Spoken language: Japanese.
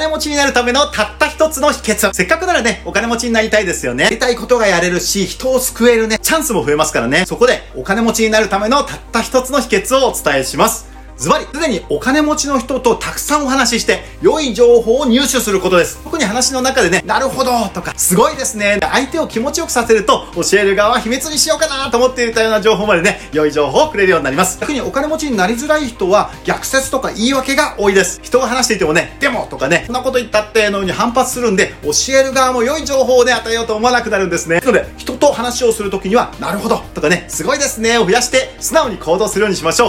金持ちになるためのたった一つの秘訣。せっかくならね、お金持ちになりたいですよね。やりたいことがやれるし、人を救えるね、チャンスも増えますからね。そこで、お金持ちになるためのたった一つの秘訣をお伝えします。ズバリ、すでにお金持ちの人とたくさんお話しして、良い情報を入手することです。特に話の中でね、なるほどとか、すごいですね。相手を気持ちよくさせると、教える側は秘密にしようかなと思っていたような情報までね、良い情報をくれるようになります。逆にお金持ちになりづらい人は、逆説とか言い訳が多いです。人が話していてもね、でもとかね、そんなこと言ったってのように反発するんで、教える側も良い情報をね、与えようと思わなくなるんですね。なので、人と話をするときには、なるほどとかね、すごいですねを増やして、素直に行動するようにしましょう